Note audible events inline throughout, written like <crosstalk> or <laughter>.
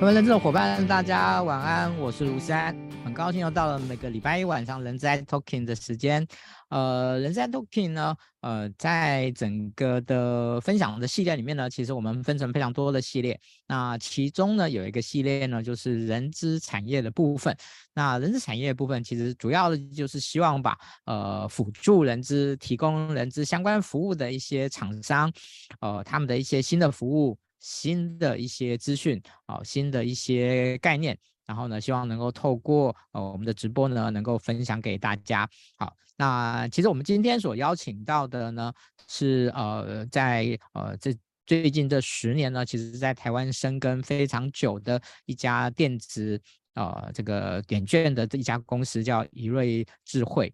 各位人资的伙伴，大家晚安，我是卢山，很高兴又到了每个礼拜一晚上人资 talking 的时间。呃，人资 talking 呢，呃，在整个的分享的系列里面呢，其实我们分成非常多的系列。那其中呢，有一个系列呢，就是人资产业的部分。那人资产业部分，其实主要的就是希望把呃辅助人资、提供人资相关服务的一些厂商，呃，他们的一些新的服务。新的一些资讯，啊，新的一些概念，然后呢，希望能够透过呃我们的直播呢，能够分享给大家。好，那其实我们今天所邀请到的呢，是呃在呃这最近这十年呢，其实在台湾深耕非常久的一家电子呃这个点券的这一家公司，叫怡瑞智慧。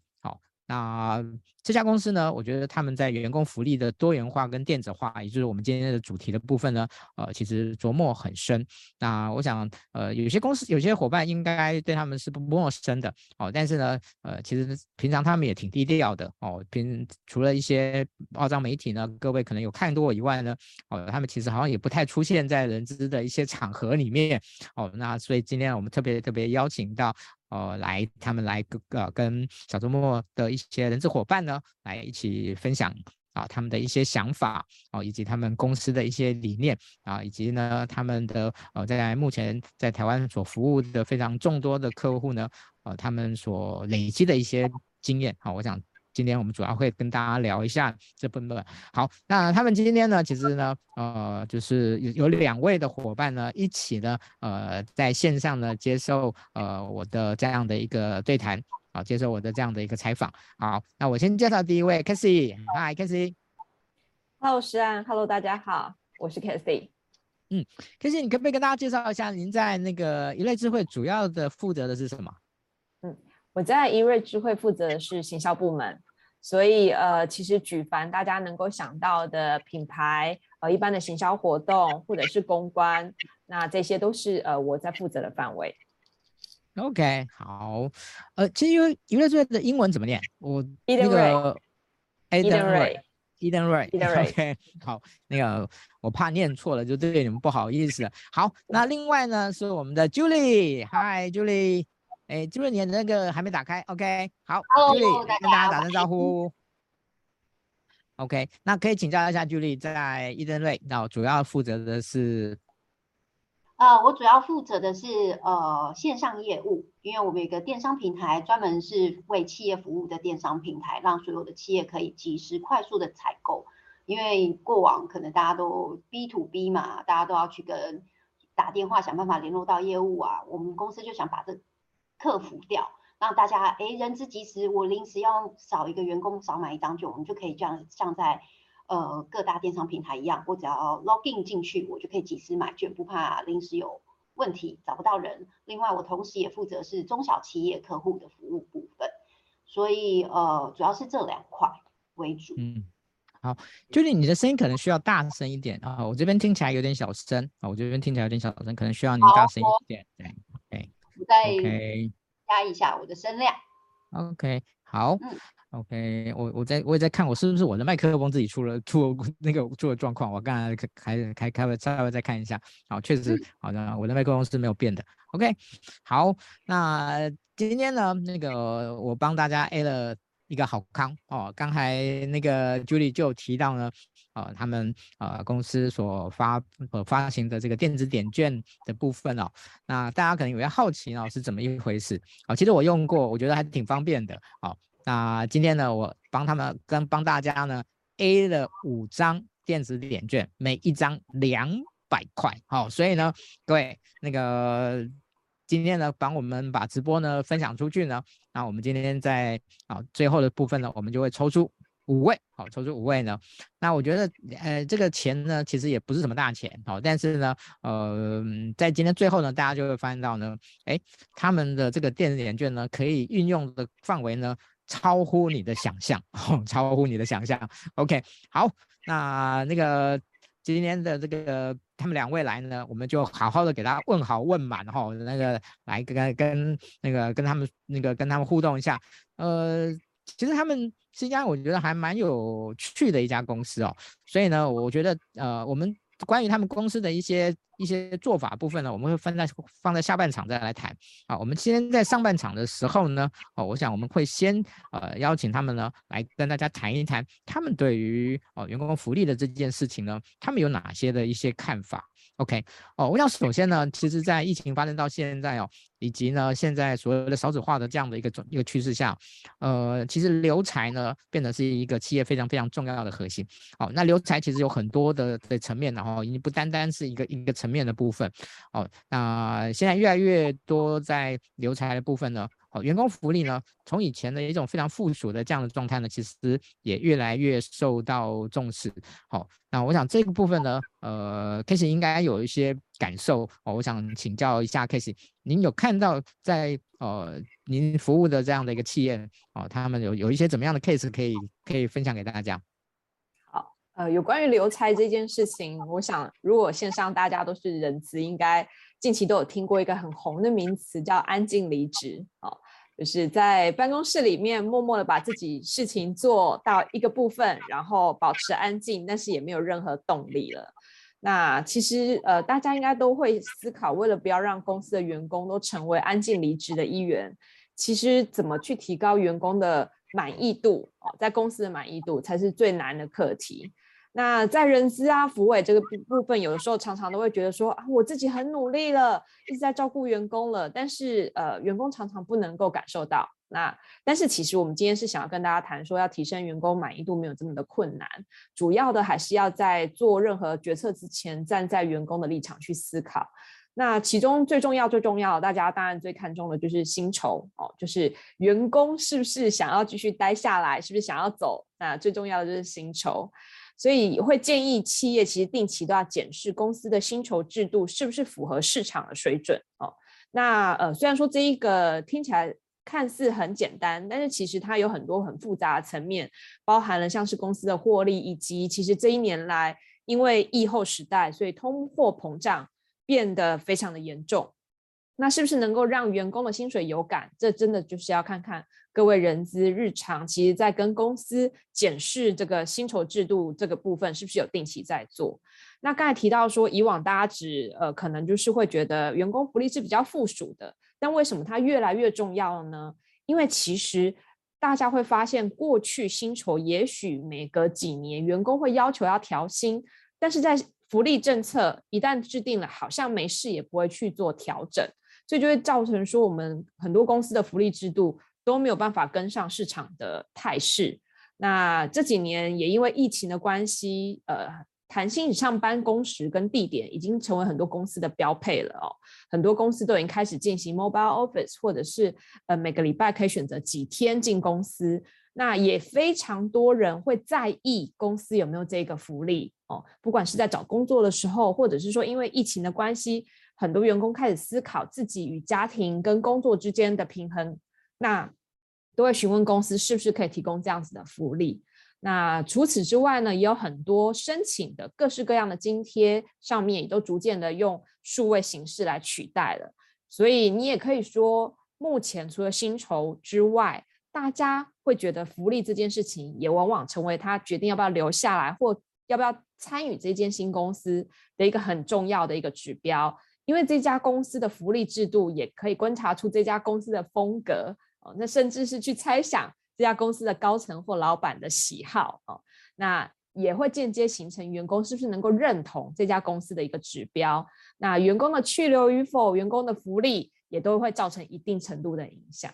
那。这家公司呢，我觉得他们在员工福利的多元化跟电子化，也就是我们今天的主题的部分呢，呃，其实琢磨很深。那我想，呃，有些公司、有些伙伴应该对他们是不陌生的哦。但是呢，呃，其实平常他们也挺低调的哦。平除了一些报章媒体呢，各位可能有看过以外呢，哦，他们其实好像也不太出现在人资的一些场合里面哦。那所以今天我们特别特别邀请到。呃，来，他们来跟呃跟小周末的一些人资伙伴呢，来一起分享啊他们的一些想法啊，以及他们公司的一些理念啊，以及呢他们的呃在目前在台湾所服务的非常众多的客户呢，呃他们所累积的一些经验啊，我想。今天我们主要会跟大家聊一下这部分。好，那他们今天呢，其实呢，呃，就是有有两位的伙伴呢，一起呢，呃，在线上呢接受呃我的这样的一个对谈，好，接受我的这样的一个采访。好，那我先介绍第一位，Cathy。Hi，Cathy。Hello，石安。Hello，大家好，我是 Cathy。嗯，Cathy，你可不可以跟大家介绍一下，您在那个一类智慧主要的负责的是什么？我在一瑞智慧负责的是行销部门，所以呃，其实举凡大家能够想到的品牌，呃，一般的行销活动或者是公关，那这些都是呃我在负责的范围。OK，好，呃，其实因为一瑞智慧的英文怎么念？我那个 Eden Ray，Eden Ray，Eden Ray，OK，好，那个我怕念错了，就对你们不好意思。好，那另外呢是我们的 Julie，Hi，Julie。哎，就是你的那个还没打开，OK，好，Julie 跟大家打声招呼。OK，那可以请教一下 Julie 在 Edenred，那我主要负责的是，呃，我主要负责的是呃线上业务，因为我们有一个电商平台，专门是为企业服务的电商平台，让所有的企业可以及时快速的采购。因为过往可能大家都 B to B 嘛，大家都要去跟打电话想办法联络到业务啊，我们公司就想把这克服掉，让大家哎，人之即时，我临时要少一个员工，少买一张券，我们就可以这样像在呃各大电商平台一样，我只要 login 进去，我就可以即时买券，不怕临时有问题找不到人。另外，我同时也负责是中小企业客户的服务部分，所以呃主要是这两块为主。嗯，好，Julie，你的声音可能需要大声一点啊，我这边听起来有点小声啊，我这边听起来有点小声，可能需要你大声一点，对。再加一下我的声量。OK，好。嗯、OK，我我在我也在看，我是不是我的麦克风自己出了出了 <laughs> 那个出了状况？我刚才开开开稍微再看一下。好，确实，好的，我的麦克风是没有变的。OK，好，那今天呢，那个我帮大家 A 了一个好康哦。刚才那个 Julie 就提到呢。呃，他们呃公司所发呃发行的这个电子点券的部分哦，那大家可能有些好奇哦，是怎么一回事？啊、其实我用过，我觉得还挺方便的。好、那今天呢，我帮他们跟帮大家呢 A 了五张电子点券，每一张两百块。好、哦，所以呢，各位那个今天呢，帮我们把直播呢分享出去呢，那我们今天在啊、最后的部分呢，我们就会抽出。五位，好，抽出五位呢。那我觉得，呃，这个钱呢，其实也不是什么大钱，好，但是呢，呃，在今天最后呢，大家就会发现到呢，哎，他们的这个电子点券呢，可以运用的范围呢，超乎你的想象，哦，超乎你的想象。OK，好，那那个今天的这个他们两位来呢，我们就好好的给他问好问满哈，那个来跟跟那个跟他们那个跟他们互动一下，呃。其实他们是一家我觉得还蛮有趣的一家公司哦，所以呢，我觉得呃，我们关于他们公司的一些一些做法部分呢，我们会分在放在下半场再来谈。啊，我们今天在上半场的时候呢，哦，我想我们会先呃邀请他们呢来跟大家谈一谈他们对于哦员工福利的这件事情呢，他们有哪些的一些看法。OK，哦，我想首先呢，其实，在疫情发生到现在哦，以及呢，现在所有的少子化的这样的一个一个趋势下，呃，其实留才呢，变得是一个企业非常非常重要的核心。哦，那留才其实有很多的的层面，然后已经不单单是一个一个层面的部分。哦，那现在越来越多在留才的部分呢。哦，员工福利呢，从以前的一种非常附属的这样的状态呢，其实也越来越受到重视。好，那我想这个部分呢，呃，Case 应该有一些感受哦。我想请教一下 Case，您有看到在呃您服务的这样的一个企业哦，他们有有一些怎么样的 case 可以可以分享给大家？好，呃，有关于留才这件事情，我想如果线上大家都是人资，应该。近期都有听过一个很红的名词，叫“安静离职”哦，就是在办公室里面默默的把自己事情做到一个部分，然后保持安静，但是也没有任何动力了。那其实呃，大家应该都会思考，为了不要让公司的员工都成为安静离职的一员，其实怎么去提高员工的满意度哦，在公司的满意度才是最难的课题。那在人资啊、福委这个部部分，有的时候常常都会觉得说啊，我自己很努力了，一直在照顾员工了，但是呃，员工常常不能够感受到。那但是其实我们今天是想要跟大家谈说，要提升员工满意度没有这么的困难，主要的还是要在做任何决策之前，站在员工的立场去思考。那其中最重要、最重要，大家当然最看重的就是薪酬哦，就是员工是不是想要继续待下来，是不是想要走？那最重要的就是薪酬。所以会建议企业其实定期都要检视公司的薪酬制度是不是符合市场的水准哦。那呃，虽然说这一个听起来看似很简单，但是其实它有很多很复杂的层面，包含了像是公司的获利，以及其实这一年来因为疫后时代，所以通货膨胀变得非常的严重。那是不是能够让员工的薪水有感？这真的就是要看看各位人资日常，其实在跟公司检视这个薪酬制度这个部分，是不是有定期在做？那刚才提到说，以往大家只呃可能就是会觉得员工福利是比较附属的，但为什么它越来越重要了呢？因为其实大家会发现，过去薪酬也许每隔几年员工会要求要调薪，但是在福利政策一旦制定了，好像没事也不会去做调整。所以就会造成说，我们很多公司的福利制度都没有办法跟上市场的态势。那这几年也因为疫情的关系，呃，弹性上班工时跟地点已经成为很多公司的标配了哦。很多公司都已经开始进行 mobile office，或者是呃每个礼拜可以选择几天进公司。那也非常多人会在意公司有没有这个福利哦，不管是在找工作的时候，或者是说因为疫情的关系。很多员工开始思考自己与家庭跟工作之间的平衡，那都会询问公司是不是可以提供这样子的福利。那除此之外呢，也有很多申请的各式各样的津贴，上面也都逐渐的用数位形式来取代了。所以你也可以说，目前除了薪酬之外，大家会觉得福利这件事情，也往往成为他决定要不要留下来或要不要参与这间新公司的一个很重要的一个指标。因为这家公司的福利制度也可以观察出这家公司的风格哦，那甚至是去猜想这家公司的高层或老板的喜好哦，那也会间接形成员工是不是能够认同这家公司的一个指标。那员工的去留与否，员工的福利也都会造成一定程度的影响。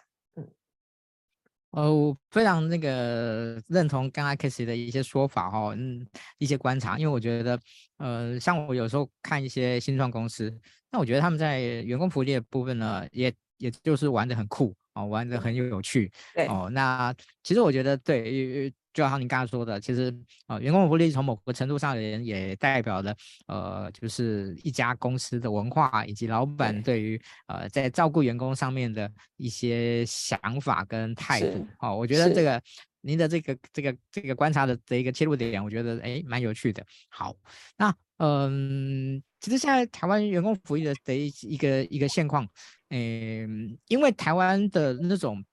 呃，我非常那个认同刚刚 Casey 的一些说法哈，嗯，一些观察，因为我觉得，呃，像我有时候看一些新创公司，那我觉得他们在员工福利的部分呢，也也就是玩的很酷哦，玩的很有趣，<laughs> 对哦，那其实我觉得对。就好像，你刚刚说的，其实啊、呃，员工福利从某个程度上而言，也代表了呃，就是一家公司的文化以及老板对于呃在照顾员工上面的一些想法跟态度。哦，我觉得这个您的这个这个这个观察的这一个切入点，我觉得哎蛮有趣的。好，那嗯，其实现在台湾员工福利的的一一个一个现况，嗯，因为台湾的那种。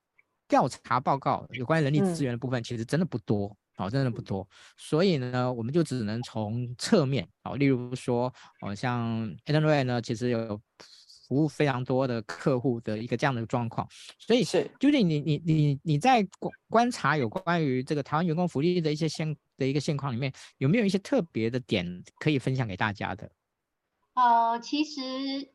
调查报告有关于人力资源的部分，其实真的不多哦，真的不多，所以呢，我们就只能从侧面哦，例如说，哦，像 a d a n Ray 呢，其实有服务非常多的客户的一个这样的状况，所以是究竟你你你你在观观察有关于这个台湾员工福利的一些现的一个现况里面，有没有一些特别的点可以分享给大家的？呃，其实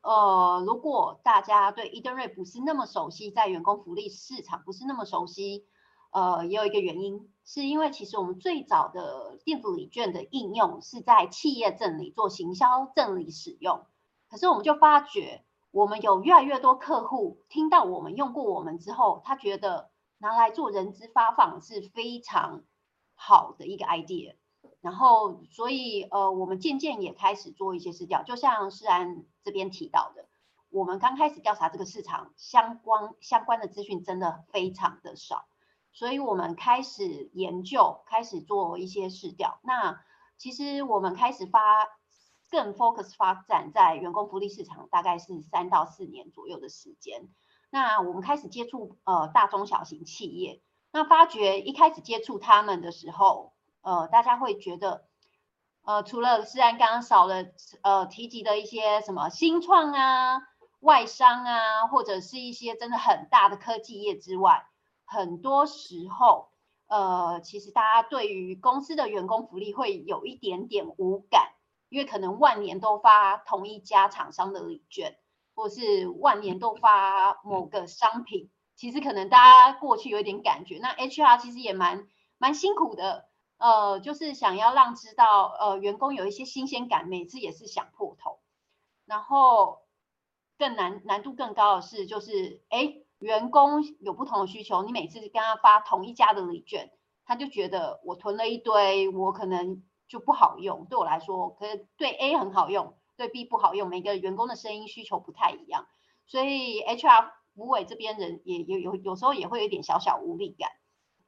呃，如果大家对 Edenred 不是那么熟悉，在员工福利市场不是那么熟悉。呃，也有一个原因，是因为其实我们最早的电子礼券的应用是在企业赠礼做行销赠礼使用，可是我们就发觉，我们有越来越多客户听到我们用过我们之后，他觉得拿来做人资发放是非常好的一个 idea，然后所以呃，我们渐渐也开始做一些试调，就像世安这边提到的，我们刚开始调查这个市场相关相关的资讯真的非常的少。所以我们开始研究，开始做一些试调。那其实我们开始发更 focus 发展在员工福利市场，大概是三到四年左右的时间。那我们开始接触呃大中小型企业，那发觉一开始接触他们的时候，呃大家会觉得，呃除了虽然刚刚少了呃提及的一些什么新创啊、外商啊，或者是一些真的很大的科技业之外。很多时候，呃，其实大家对于公司的员工福利会有一点点无感，因为可能万年都发同一家厂商的礼券，或是万年都发某个商品，其实可能大家过去有一点感觉。那 HR 其实也蛮蛮辛苦的，呃，就是想要让知道，呃，员工有一些新鲜感，每次也是想破头。然后更难难度更高的是，就是哎。员工有不同的需求，你每次跟他发同一家的礼券，他就觉得我囤了一堆，我可能就不好用。对我来说，可是对 A 很好用，对 B 不好用。每个员工的声音需求不太一样，所以 HR 福委这边人也有有有时候也会有点小小无力感。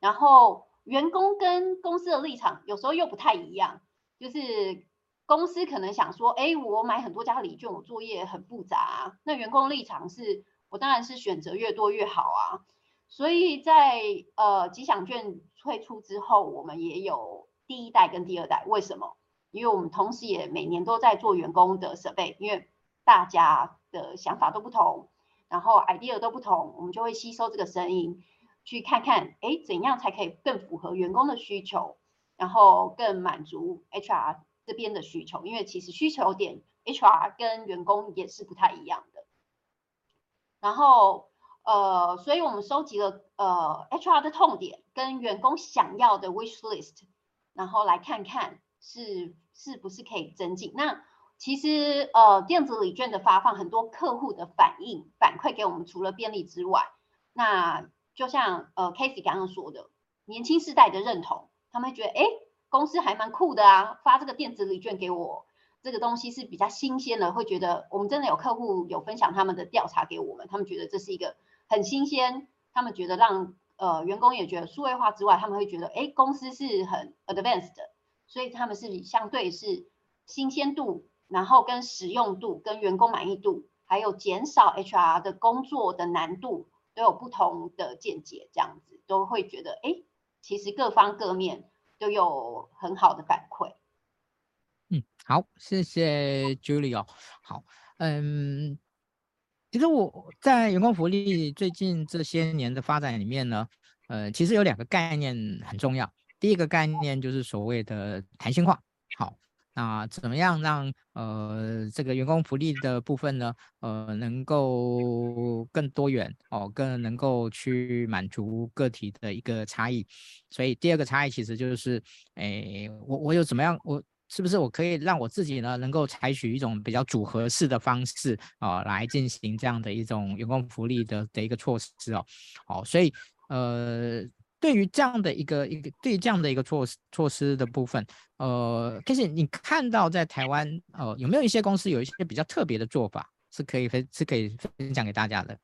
然后员工跟公司的立场有时候又不太一样，就是公司可能想说，哎，我买很多家礼券，我作业很复杂。那员工立场是。我当然是选择越多越好啊，所以在呃吉祥券推出之后，我们也有第一代跟第二代。为什么？因为我们同时也每年都在做员工的设备因为大家的想法都不同，然后 idea 都不同，我们就会吸收这个声音，去看看哎怎样才可以更符合员工的需求，然后更满足 HR 这边的需求。因为其实需求点 HR 跟员工也是不太一样的。然后，呃，所以我们收集了呃 HR 的痛点跟员工想要的 wish list，然后来看看是是不是可以增进。那其实呃电子礼券的发放，很多客户的反应反馈给我们，除了便利之外，那就像呃 Casey 刚刚说的，年轻世代的认同，他们觉得哎公司还蛮酷的啊，发这个电子礼券给我。这个东西是比较新鲜的，会觉得我们真的有客户有分享他们的调查给我们，他们觉得这是一个很新鲜，他们觉得让呃员工也觉得数位化之外，他们会觉得哎公司是很 advanced 的，所以他们是相对是新鲜度，然后跟使用度、跟员工满意度，还有减少 HR 的工作的难度都有不同的见解，这样子都会觉得哎，其实各方各面都有很好的反馈。嗯，好，谢谢 Julie 哦。好，嗯，其实我在员工福利最近这些年的发展里面呢，呃，其实有两个概念很重要。第一个概念就是所谓的弹性化。好，那怎么样让呃这个员工福利的部分呢，呃，能够更多元哦，更能够去满足个体的一个差异。所以第二个差异其实就是，哎，我我有怎么样我。是不是我可以让我自己呢，能够采取一种比较组合式的方式啊、来进行这样的一种员工福利的的一个措施哦，好，所以呃，对于这样的一个一个对于这样的一个措施措施的部分，呃，Casey 你看到在台湾呃有没有一些公司有一些比较特别的做法是可以分是可以分享给大家的？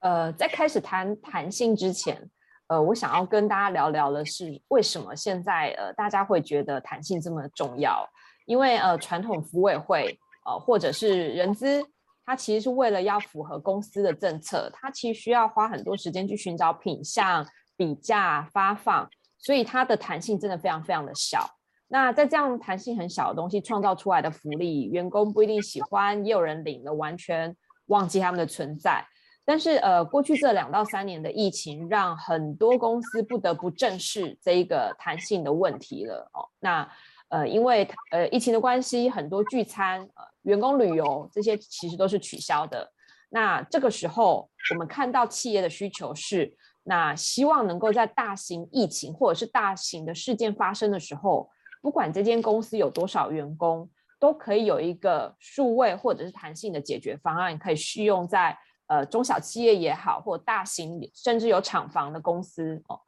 呃，在开始谈弹性之前。呃，我想要跟大家聊聊的是，为什么现在呃大家会觉得弹性这么重要？因为呃传统服委会呃或者是人资，它其实是为了要符合公司的政策，它其实需要花很多时间去寻找品项、比价、发放，所以它的弹性真的非常非常的小。那在这样弹性很小的东西创造出来的福利，员工不一定喜欢，也有人领了完全忘记他们的存在。但是呃，过去这两到三年的疫情，让很多公司不得不正视这一个弹性的问题了哦。那呃，因为呃疫情的关系，很多聚餐、呃员工旅游这些其实都是取消的。那这个时候，我们看到企业的需求是，那希望能够在大型疫情或者是大型的事件发生的时候，不管这间公司有多少员工，都可以有一个数位或者是弹性的解决方案，可以适用在。呃，中小企业也好，或大型甚至有厂房的公司哦。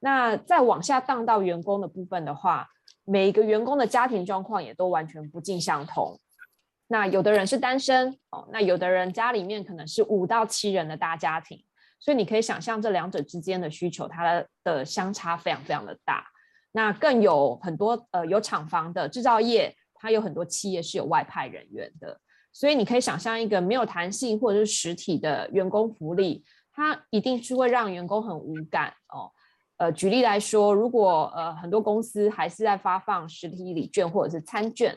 那再往下荡到员工的部分的话，每一个员工的家庭状况也都完全不尽相同。那有的人是单身哦，那有的人家里面可能是五到七人的大家庭，所以你可以想象这两者之间的需求，它的相差非常非常的大。那更有很多呃有厂房的制造业，它有很多企业是有外派人员的。所以你可以想象一个没有弹性或者是实体的员工福利，它一定是会让员工很无感哦。呃，举例来说，如果呃很多公司还是在发放实体礼券或者是餐券，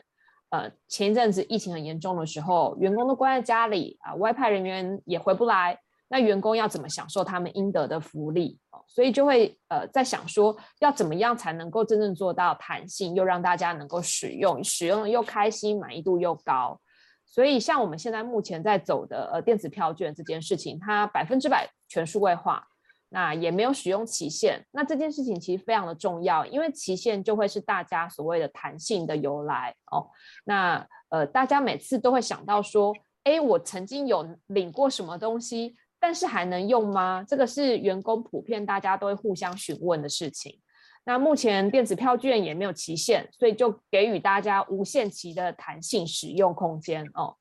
呃，前一阵子疫情很严重的时候，员工都关在家里啊，外派人员也回不来，那员工要怎么享受他们应得的福利？所以就会呃在想说，要怎么样才能够真正做到弹性，又让大家能够使用，使用又开心，满意度又高。所以，像我们现在目前在走的呃电子票券这件事情，它百分之百全数位化，那也没有使用期限。那这件事情其实非常的重要，因为期限就会是大家所谓的弹性的由来哦。那呃，大家每次都会想到说，哎，我曾经有领过什么东西，但是还能用吗？这个是员工普遍大家都会互相询问的事情。那目前电子票券也没有期限，所以就给予大家无限期的弹性使用空间哦。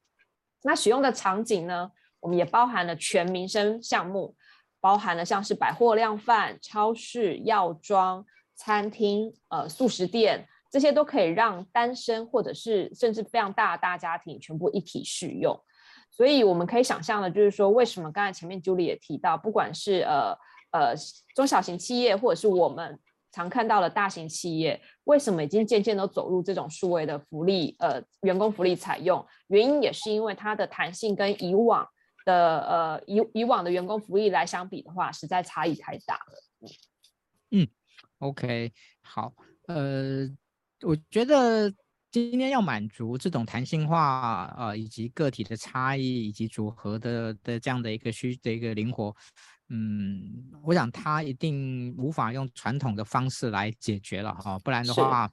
那使用的场景呢，我们也包含了全民生项目，包含了像是百货量贩、超市、药妆、餐厅、呃速食店，这些都可以让单身或者是甚至非常大的大家庭全部一体使用。所以我们可以想象的，就是说为什么刚才前面 Julie 也提到，不管是呃呃中小型企业或者是我们。常看到的大型企业为什么已经渐渐都走入这种数位的福利，呃，员工福利采用，原因也是因为它的弹性跟以往的呃以以往的员工福利来相比的话，实在差异太大了。嗯，OK，好，呃，我觉得今天要满足这种弹性化，呃，以及个体的差异以及组合的的这样的一个需的一个灵活。嗯，我想他一定无法用传统的方式来解决了哈，不然的话，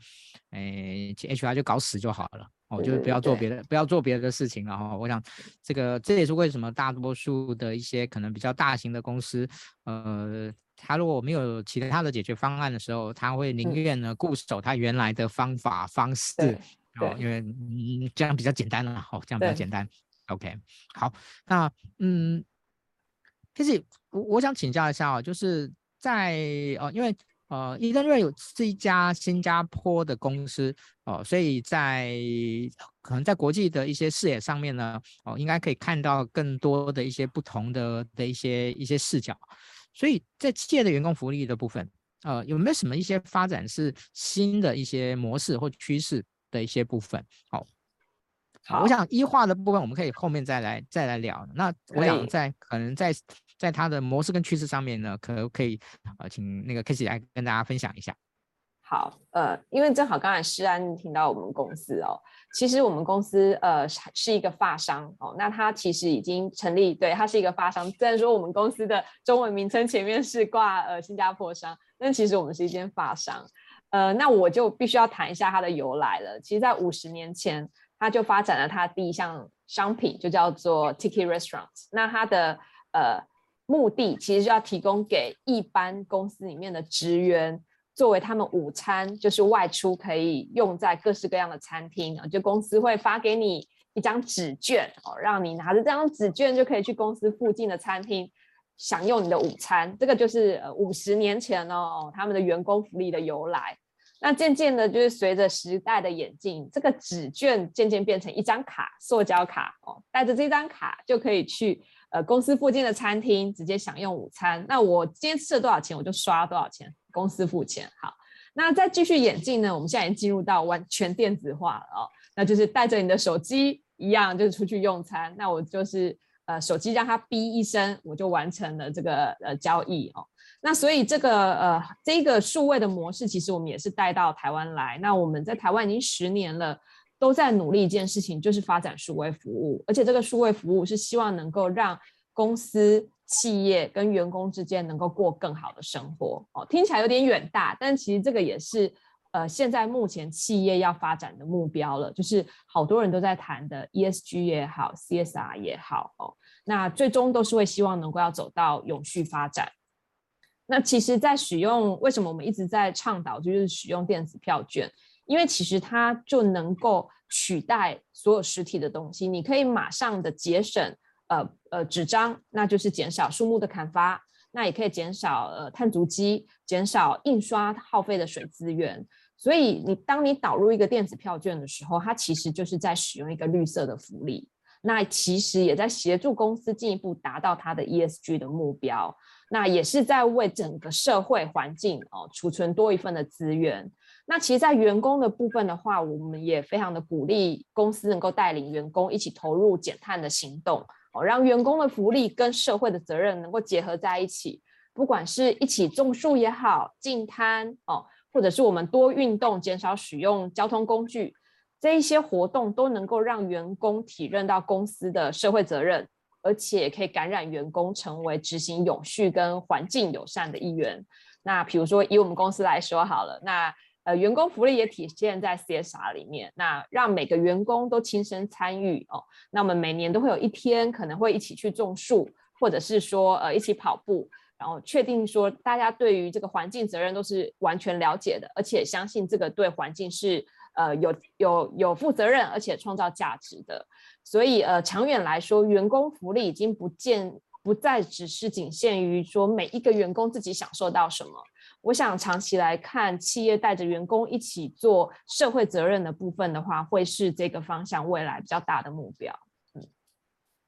诶，HR 就搞死就好了哦，就是不要做别的，不要做别的事情了哈。我想这个这也是为什么大多数的一些可能比较大型的公司，呃，他如果没有其他的解决方案的时候，他会宁愿呢固守他原来的方法方式，哦，因为嗯这样比较简单了，哦，这样比较简单。OK，好，那嗯。其实我我想请教一下啊，就是在哦，因为呃，Edenred 是一家新加坡的公司哦，所以在可能在国际的一些视野上面呢，哦，应该可以看到更多的一些不同的的一些一些视角。所以在企业的员工福利的部分，呃，有没有什么一些发展是新的一些模式或趋势的一些部分？好。好，我想一化的部分我们可以后面再来再来聊。那我想在可能在在它的模式跟趋势上面呢，可不可以呃请那个 Casey 来跟大家分享一下？好，呃，因为正好刚才诗安听到我们公司哦，其实我们公司呃是一个发商哦，那它其实已经成立，对，它是一个发商。虽然说我们公司的中文名称前面是挂呃新加坡商，但其实我们是一间发商。呃，那我就必须要谈一下它的由来了。其实，在五十年前。他就发展了他第一项商品，就叫做 Tiki Restaurant。那它的呃目的其实是要提供给一般公司里面的职员，作为他们午餐就是外出可以用在各式各样的餐厅啊。就公司会发给你一张纸券哦，让你拿着这张纸券就可以去公司附近的餐厅享用你的午餐。这个就是五十年前哦，他们的员工福利的由来。那渐渐的，就是随着时代的演进，这个纸券渐渐变成一张卡，塑胶卡哦，带着这张卡就可以去呃公司附近的餐厅直接享用午餐。那我今天吃了多少钱，我就刷多少钱，公司付钱。好，那再继续演进呢，我们现在已经进入到完全电子化了哦，那就是带着你的手机一样，就是出去用餐，那我就是呃手机让它哔一声，我就完成了这个呃交易哦。那所以这个呃这个数位的模式，其实我们也是带到台湾来。那我们在台湾已经十年了，都在努力一件事情，就是发展数位服务，而且这个数位服务是希望能够让公司。企业跟员工之间能够过更好的生活哦，听起来有点远大，但其实这个也是呃现在目前企业要发展的目标了，就是好多人都在谈的 ESG 也好，CSR 也好哦，那最终都是会希望能够要走到永续发展。那其实，在使用为什么我们一直在倡导就是使用电子票券？因为其实它就能够取代所有实体的东西，你可以马上的节省。呃呃，纸张，那就是减少树木的砍伐，那也可以减少呃碳足迹，减少印刷耗费的水资源。所以你当你导入一个电子票券的时候，它其实就是在使用一个绿色的福利，那其实也在协助公司进一步达到它的 ESG 的目标，那也是在为整个社会环境哦储存多一份的资源。那其实，在员工的部分的话，我们也非常的鼓励公司能够带领员工一起投入减碳的行动。哦，让员工的福利跟社会的责任能够结合在一起，不管是一起种树也好，净滩哦，或者是我们多运动，减少使用交通工具，这一些活动都能够让员工体认到公司的社会责任，而且可以感染员工成为执行永续跟环境友善的一员。那比如说以我们公司来说好了，那。呃，员工福利也体现在 CSR 里面，那让每个员工都亲身参与哦。那我们每年都会有一天可能会一起去种树，或者是说呃一起跑步，然后确定说大家对于这个环境责任都是完全了解的，而且相信这个对环境是呃有有有负责任，而且创造价值的。所以呃长远来说，员工福利已经不见不再只是仅限于说每一个员工自己享受到什么。我想长期来看，企业带着员工一起做社会责任的部分的话，会是这个方向未来比较大的目标。嗯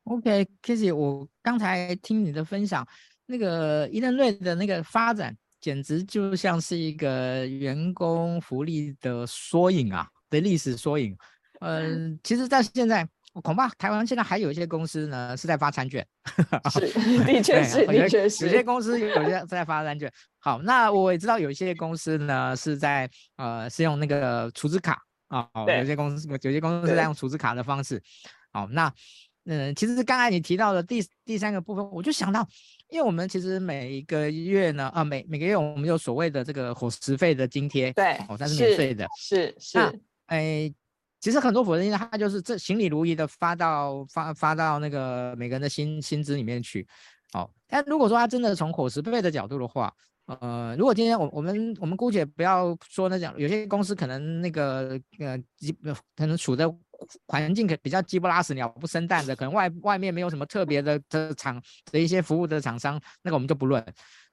，OK，Kissy，我刚才听你的分享，那个伊藤瑞的那个发展，简直就像是一个员工福利的缩影啊，的历史缩影。嗯、呃，<laughs> 其实，在现在。恐怕台湾现在还有一些公司呢是在发餐券，是，<laughs> 的确是，的确是，有些公司有些在发餐券。好，那我也知道有一些公司呢是在呃是用那个储值卡啊，有些公司有些公司是在用储值卡的方式。好，那嗯，其实刚才你提到的第第三个部分，我就想到，因为我们其实每一个月呢，啊每每个月我们有所谓的这个伙食费的津贴，对，哦，它是免费的，是是，那哎。其实很多伙食津贴，他就是这行礼如仪的发到发发到那个每个人的薪薪资里面去，哦。但如果说他真的从伙食费的角度的话，呃，如果今天我我们我们姑且不要说那讲，有些公司可能那个呃鸡可能处在环境可比较鸡不拉屎鸟不生蛋的，可能外外面没有什么特别的的厂的一些服务的厂商，那个我们就不论。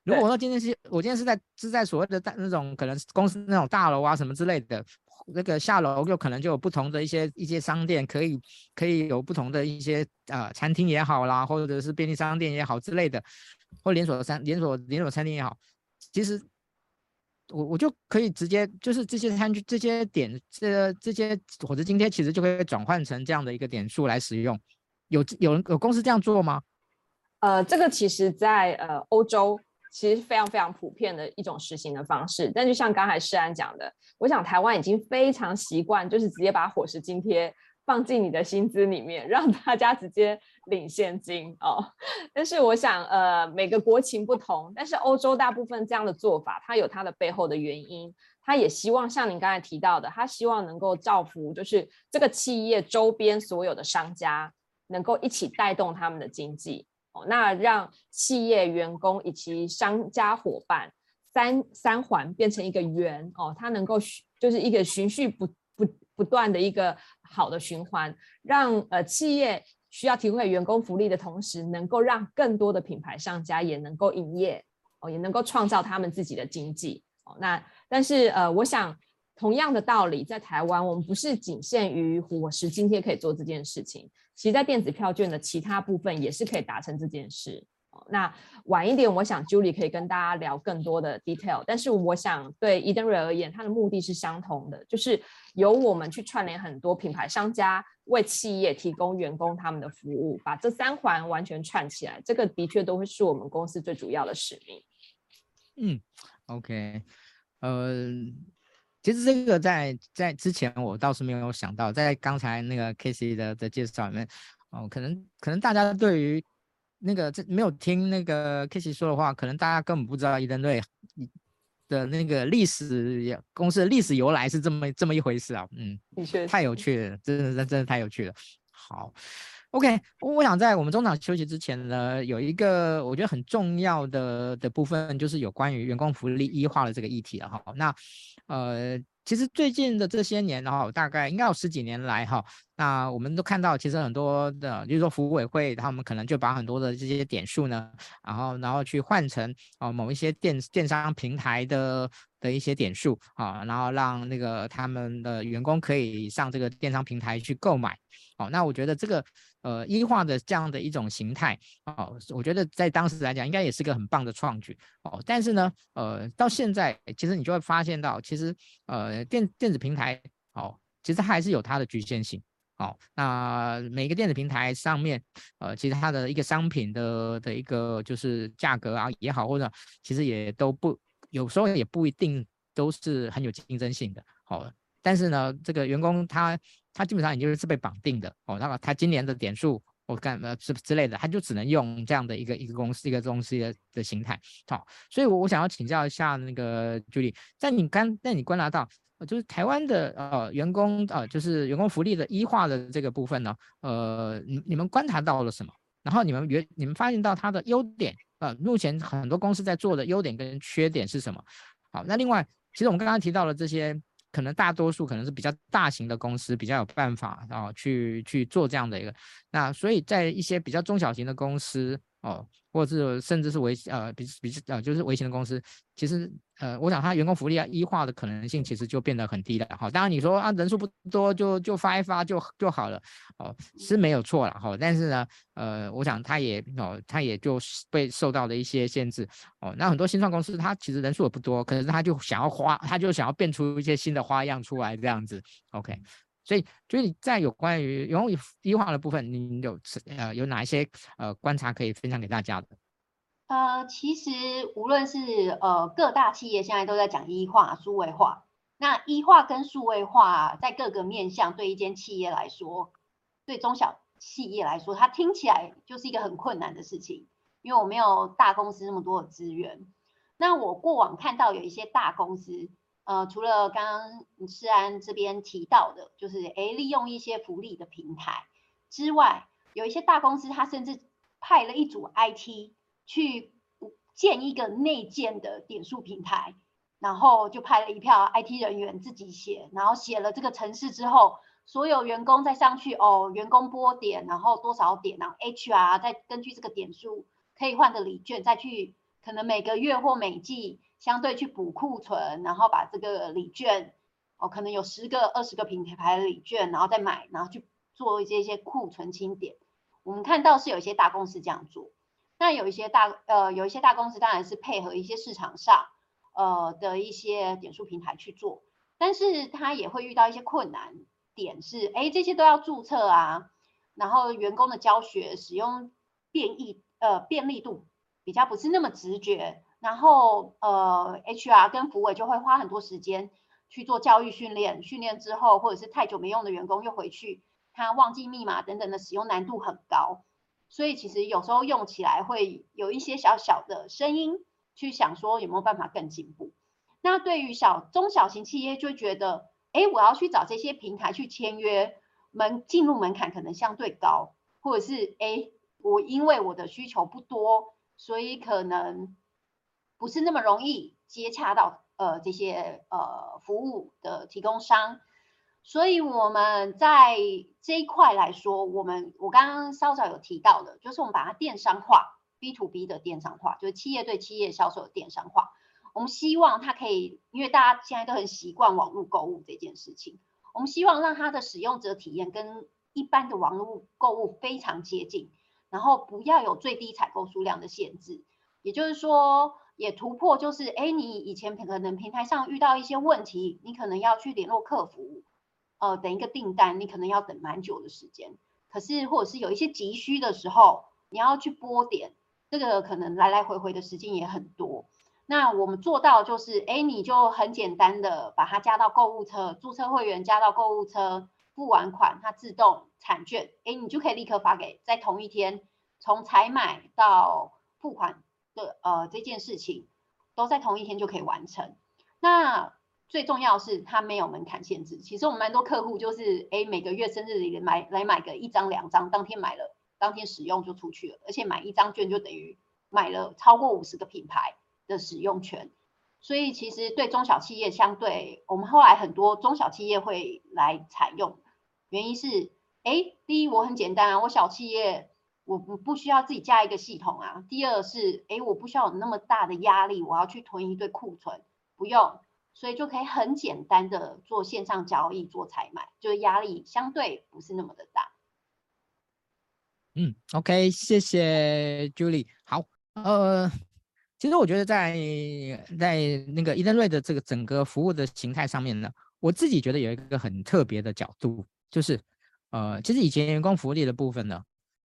如果我说今天是我今天是在是在所谓的大那种可能公司那种大楼啊什么之类的。那个下楼就可能就有不同的一些一些商店，可以可以有不同的一些呃餐厅也好啦，或者是便利商店也好之类的，或连锁餐连锁连锁餐厅也好，其实我我就可以直接就是这些餐具这些点这这些伙食津贴，其实就可以转换成这样的一个点数来使用。有有人有公司这样做吗？呃，这个其实在呃欧洲。其实非常非常普遍的一种实行的方式，但就像刚才诗安讲的，我想台湾已经非常习惯，就是直接把伙食津贴放进你的薪资里面，让大家直接领现金哦。但是我想，呃，每个国情不同，但是欧洲大部分这样的做法，它有它的背后的原因，它也希望像您刚才提到的，它希望能够造福，就是这个企业周边所有的商家，能够一起带动他们的经济。哦，那让企业员工以及商家伙伴三三环变成一个圆哦，它能够就是一个循序不不不断的一个好的循环，让呃企业需要提供给员工福利的同时，能够让更多的品牌商家也能够营业哦，也能够创造他们自己的经济哦。那但是呃，我想。同样的道理，在台湾，我们不是仅限于伙食津贴可以做这件事情。其实，在电子票券的其他部分也是可以达成这件事。那晚一点，我想 Julie 可以跟大家聊更多的 detail。但是我想对 Edenred 而言，它的目的是相同的，就是由我们去串联很多品牌商家，为企业提供员工他们的服务，把这三环完全串起来，这个的确都会是我们公司最主要的使命。嗯，OK，呃，其实这个在在之前我倒是没有想到，在刚才那个 Casey 的的介绍里面，哦，可能可能大家对于那个这没有听那个 Casey 说的话，可能大家根本不知道 Edenred 的那个历史公司的历史由来是这么这么一回事啊，嗯，太有趣了，真的真真的太有趣了。好。OK，我想在我们中场休息之前呢，有一个我觉得很重要的的部分，就是有关于员工福利 E 化的这个议题了哈。那呃，其实最近的这些年，然后大概应该有十几年来哈，那我们都看到，其实很多的，就是说服务委会他们可能就把很多的这些点数呢，然后然后去换成啊、呃、某一些电电商平台的的一些点数啊，然后让那个他们的员工可以上这个电商平台去购买。哦，那我觉得这个。呃，E 化的这样的一种形态哦，我觉得在当时来讲，应该也是个很棒的创举哦。但是呢，呃，到现在其实你就会发现到，其实呃电电子平台哦，其实还是有它的局限性哦。那每个电子平台上面，呃，其实它的一个商品的的一个就是价格啊也好，或者其实也都不有时候也不一定都是很有竞争性的。好、哦，但是呢，这个员工他。他基本上也就是是被绑定的哦，那么他今年的点数我干呃是之类的，他就只能用这样的一个一个公司一个东西的的形态。好，所以我我想要请教一下那个 Julie，在你刚在你观察到，就是台湾的呃员工呃就是员工福利的一化的这个部分呢，呃你你们观察到了什么？然后你们觉你们发现到它的优点呃，目前很多公司在做的优点跟缺点是什么？好，那另外其实我们刚刚提到了这些。可能大多数可能是比较大型的公司比较有办法啊，去去做这样的一个，那所以在一些比较中小型的公司哦。或者是甚至是微呃比比呃就是微型的公司，其实呃我想它员工福利啊一化的可能性其实就变得很低了。好，当然你说啊人数不多就就发一发就就好了哦，是没有错了哈。但是呢呃我想它也哦它也就被受到了一些限制哦。那很多新创公司它其实人数也不多，可是它就想要花，它就想要变出一些新的花样出来这样子。OK。所以，所以在有关于员工 E 化的部分，你有呃有哪一些呃观察可以分享给大家的？呃，其实无论是呃各大企业现在都在讲 E 化、数位化。那 E 化跟数位化在各个面向，对一间企业来说，对中小企业来说，它听起来就是一个很困难的事情，因为我没有大公司那么多的资源。那我过往看到有一些大公司。呃，除了刚刚世安这边提到的，就是诶利用一些福利的平台之外，有一些大公司，它甚至派了一组 IT 去建一个内建的点数平台，然后就派了一票 IT 人员自己写，然后写了这个程式之后，所有员工再上去哦，员工拨点，然后多少点，然后 HR 再根据这个点数可以换的礼券，再去可能每个月或每季。相对去补库存，然后把这个礼券，哦，可能有十个、二十个品牌的礼券，然后再买，然后去做一些一些库存清点。我们看到是有一些大公司这样做，那有一些大呃有一些大公司当然是配合一些市场上呃的一些点数平台去做，但是他也会遇到一些困难点是，哎，这些都要注册啊，然后员工的教学使用便利呃便利度比较不是那么直觉。然后，呃，HR 跟福委就会花很多时间去做教育训练，训练之后，或者是太久没用的员工又回去，他忘记密码等等的使用难度很高，所以其实有时候用起来会有一些小小的声音，去想说有没有办法更进步。那对于小中小型企业就觉得，哎，我要去找这些平台去签约，门进入门槛可能相对高，或者是哎，我因为我的需求不多，所以可能。不是那么容易接洽到呃这些呃服务的提供商，所以我们在这一块来说，我们我刚刚稍早有提到的，就是我们把它电商化，B to B 的电商化，就是企业对企业销售的电商化。我们希望它可以，因为大家现在都很习惯网络购物这件事情，我们希望让它的使用者体验跟一般的网络购物非常接近。然后不要有最低采购数量的限制，也就是说，也突破就是，哎，你以前可能平台上遇到一些问题，你可能要去联络客服，呃，等一个订单，你可能要等蛮久的时间。可是或者是有一些急需的时候，你要去拨点，这个可能来来回回的时间也很多。那我们做到就是，哎，你就很简单的把它加到购物车，注册会员加到购物车，付完款它自动产券，哎，你就可以立刻发给，在同一天从采买到付款的呃这件事情都在同一天就可以完成。那最重要是它没有门槛限制。其实我们蛮多客户就是，哎，每个月生日里买来买个一张两张，当天买了，当天使用就出去了，而且买一张券就等于买了超过五十个品牌的使用权，所以其实对中小企业相对，我们后来很多中小企业会来采用，原因是，哎，第一我很简单啊，我小企业我不不需要自己加一个系统啊。第二是，哎，我不需要有那么大的压力，我要去囤一堆库存，不用，所以就可以很简单的做线上交易做采买，就是压力相对不是那么的大。嗯，OK，谢谢 Julie。好，呃。其实我觉得在在那个 Edenred 的这个整个服务的形态上面呢，我自己觉得有一个很特别的角度，就是呃，其实以前员工福利的部分呢，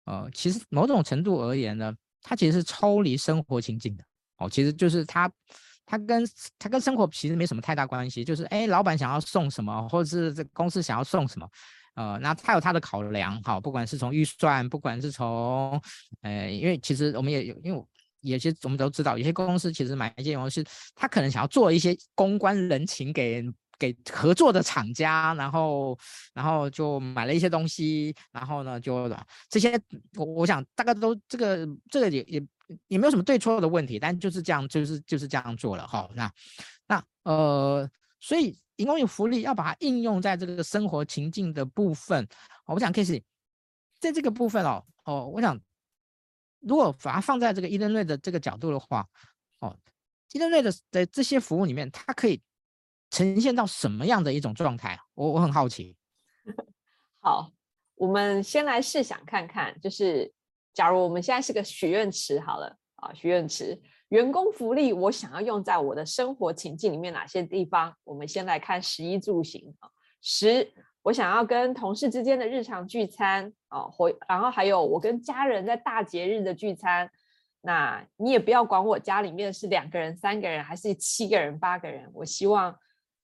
呃，其实某种程度而言呢，它其实是抽离生活情境的哦，其实就是它它跟它跟生活其实没什么太大关系，就是哎，老板想要送什么，或者是这公司想要送什么，呃，那他有他的考量，好，不管是从预算，不管是从呃，因为其实我们也有，因为。有些我们都知道，有些公司其实买一件东西，他可能想要做一些公关人情给给合作的厂家，然后然后就买了一些东西，然后呢就这些，我我想大概都这个这个也也也没有什么对错的问题，但就是这样就是就是这样做了哈。那那呃，所以员工有福利要把它应用在这个生活情境的部分，我想 Casey 在这个部分哦哦，我想。如果把它放在这个伊登瑞的这个角度的话，哦伊登瑞的的这些服务里面，它可以呈现到什么样的一种状态？我我很好奇。<laughs> 好，我们先来试想看看，就是假如我们现在是个许愿池，好了啊，许愿池员工福利，我想要用在我的生活情境里面哪些地方？我们先来看食衣住行啊，食。我想要跟同事之间的日常聚餐啊，或然后还有我跟家人在大节日的聚餐，那你也不要管我家里面是两个人、三个人还是七个人、八个人，我希望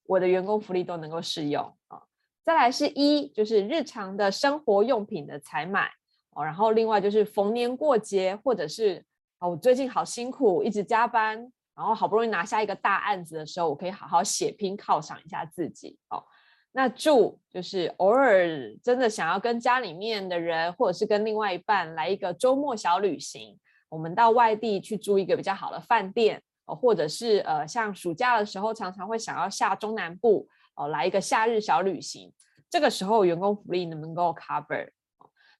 我的员工福利都能够适用啊。再来是一就是日常的生活用品的采买哦，然后另外就是逢年过节或者是哦我最近好辛苦，一直加班，然后好不容易拿下一个大案子的时候，我可以好好血拼犒赏一下自己哦。那住就是偶尔真的想要跟家里面的人，或者是跟另外一半来一个周末小旅行，我们到外地去住一个比较好的饭店，或者是呃像暑假的时候，常常会想要下中南部哦，来一个夏日小旅行，这个时候员工福利能不能够 cover？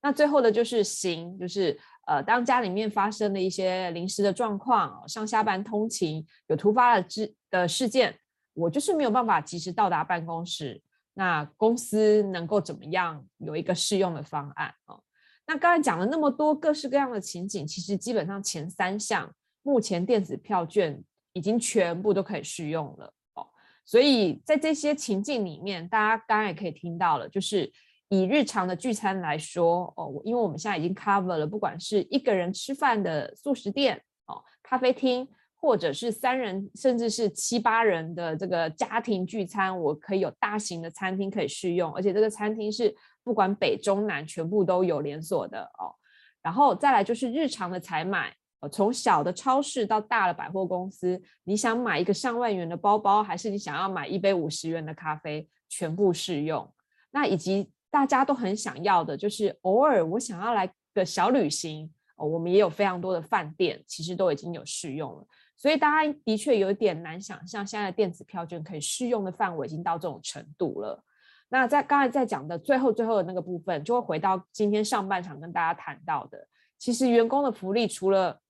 那最后的就是行，就是呃当家里面发生了一些临时的状况，上下班通勤有突发的事的事件，我就是没有办法及时到达办公室。那公司能够怎么样有一个适用的方案哦？那刚才讲了那么多各式各样的情景，其实基本上前三项目前电子票券已经全部都可以适用了哦。所以在这些情境里面，大家刚才也可以听到了，就是以日常的聚餐来说哦，因为我们现在已经 cover 了，不管是一个人吃饭的速食店哦，咖啡厅。或者是三人，甚至是七八人的这个家庭聚餐，我可以有大型的餐厅可以适用，而且这个餐厅是不管北中南全部都有连锁的哦。然后再来就是日常的采买，从小的超市到大的百货公司，你想买一个上万元的包包，还是你想要买一杯五十元的咖啡，全部适用。那以及大家都很想要的，就是偶尔我想要来个小旅行哦，我们也有非常多的饭店，其实都已经有试用了。所以大家的确有点难想象，现在的电子票券可以试用的范围已经到这种程度了。那在刚才在讲的最后最后的那个部分，就会回到今天上半场跟大家谈到的，其实员工的福利除了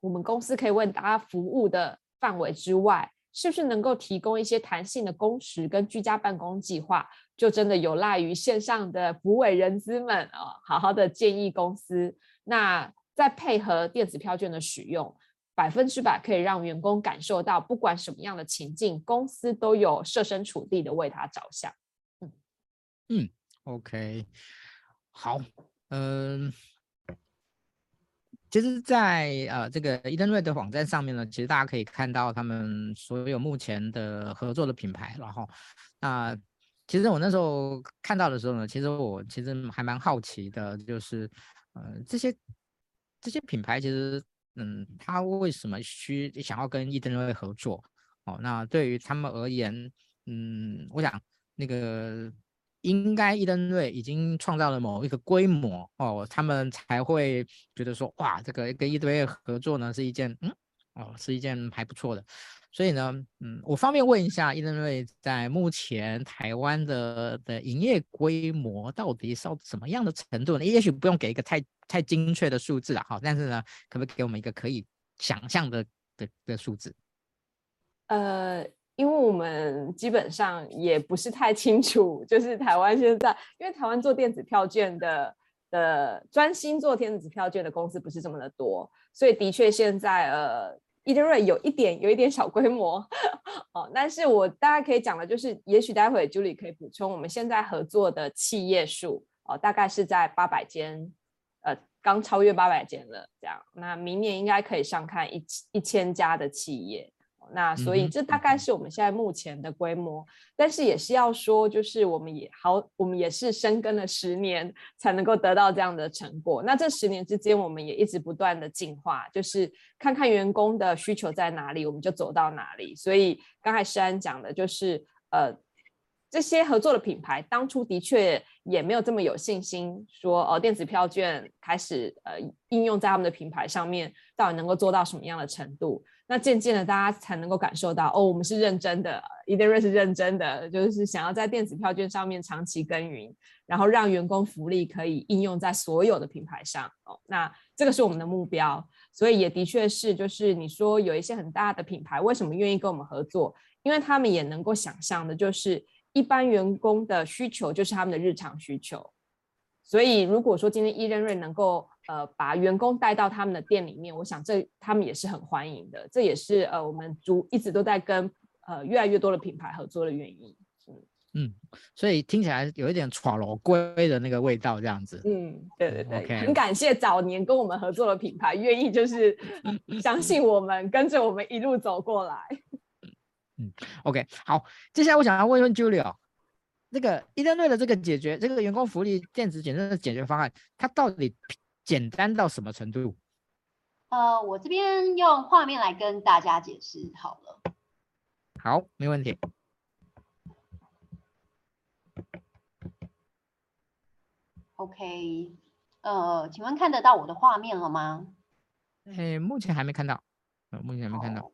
我们公司可以为大家服务的范围之外，是不是能够提供一些弹性的工时跟居家办公计划，就真的有赖于线上的福委人资们啊，好好的建议公司。那再配合电子票券的使用，百分之百可以让员工感受到，不管什么样的情境，公司都有设身处地的为他着想。嗯嗯，OK，好，嗯。其实在，呃这个 Edenred 的网站上面呢，其实大家可以看到他们所有目前的合作的品牌。然后，那、呃、其实我那时候看到的时候呢，其实我其实还蛮好奇的，就是呃这些这些品牌其实嗯，他为什么需想要跟 Edenred 合作？哦，那对于他们而言，嗯，我想那个。应该伊登瑞已经创造了某一个规模哦，他们才会觉得说，哇，这个跟伊登瑞合作呢是一件，嗯，哦，是一件还不错的。所以呢，嗯，我方便问一下伊登瑞在目前台湾的的营业规模到底是到什么样的程度呢？也许不用给一个太太精确的数字啊，好，但是呢，可不可以给我们一个可以想象的的的数字？呃。因为我们基本上也不是太清楚，就是台湾现在，因为台湾做电子票券的的专心做电子票券的公司不是这么的多，所以的确现在呃 Eder 有一点有一点小规模哦，但是我大概可以讲的就是，也许待会 Julie 可以补充，我们现在合作的企业数哦，大概是在八百间，呃，刚超越八百间了，这样，那明年应该可以上看一一千家的企业。那所以这大概是我们现在目前的规模，嗯、但是也是要说，就是我们也好，我们也是深耕了十年才能够得到这样的成果。那这十年之间，我们也一直不断的进化，就是看看员工的需求在哪里，我们就走到哪里。所以刚才诗安讲的就是，呃，这些合作的品牌当初的确也没有这么有信心说，哦，电子票券开始呃应用在他们的品牌上面，到底能够做到什么样的程度。那渐渐的，大家才能够感受到，哦，我们是认真的，Eden 會是认真的，就是想要在电子票券上面长期耕耘，然后让员工福利可以应用在所有的品牌上。哦，那这个是我们的目标，所以也的确是，就是你说有一些很大的品牌为什么愿意跟我们合作？因为他们也能够想象的，就是一般员工的需求就是他们的日常需求。所以如果说今天 Eden 能够呃，把员工带到他们的店里面，我想这他们也是很欢迎的。这也是呃，我们主一直都在跟呃越来越多的品牌合作的原因。嗯嗯，所以听起来有一点闯罗龟的那个味道，这样子。嗯，对对对，okay. 很感谢早年跟我们合作的品牌愿意就是 <laughs> 相信我们，跟着我们一路走过来。<laughs> 嗯，OK，好，接下来我想要问一问 Julia，这个 Edenred 的这个解决这个员工福利电子检测的解决方案，它到底？简单到什么程度？呃，我这边用画面来跟大家解释好了。好，没问题。OK，呃，请问看得到我的画面了吗？哎，目前还没看到，呃，目前还没看到。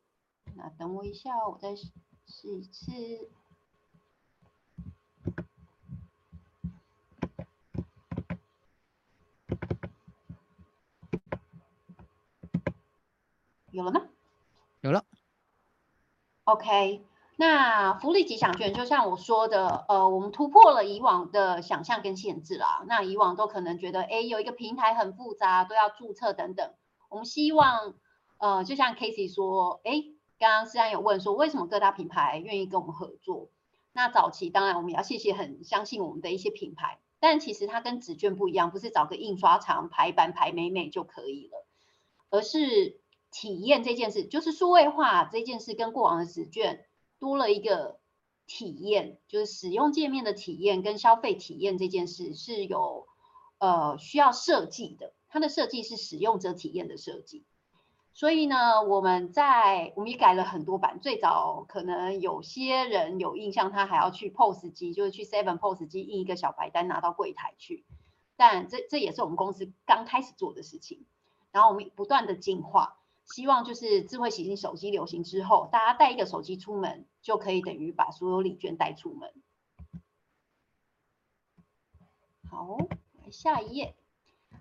那等我一下，我再试一次。有了吗？有了。OK，那福利吉祥券就像我说的，呃，我们突破了以往的想象跟限制啦。那以往都可能觉得，哎，有一个平台很复杂，都要注册等等。我们希望，呃，就像 Casey 说，哎，刚刚思安有问说，为什么各大品牌愿意跟我们合作？那早期当然我们也要谢谢很相信我们的一些品牌，但其实它跟纸券不一样，不是找个印刷厂排版排美美就可以了，而是。体验这件事，就是数位化这件事，跟过往的纸卷多了一个体验，就是使用界面的体验跟消费体验这件事是有呃需要设计的，它的设计是使用者体验的设计。所以呢，我们在我们也改了很多版，最早可能有些人有印象，他还要去 POS 机，就是去 Seven POS 机印一个小白单拿到柜台去，但这这也是我们公司刚开始做的事情，然后我们不断的进化。希望就是智慧型手机流行之后，大家带一个手机出门，就可以等于把所有礼券带出门。好，来下一页。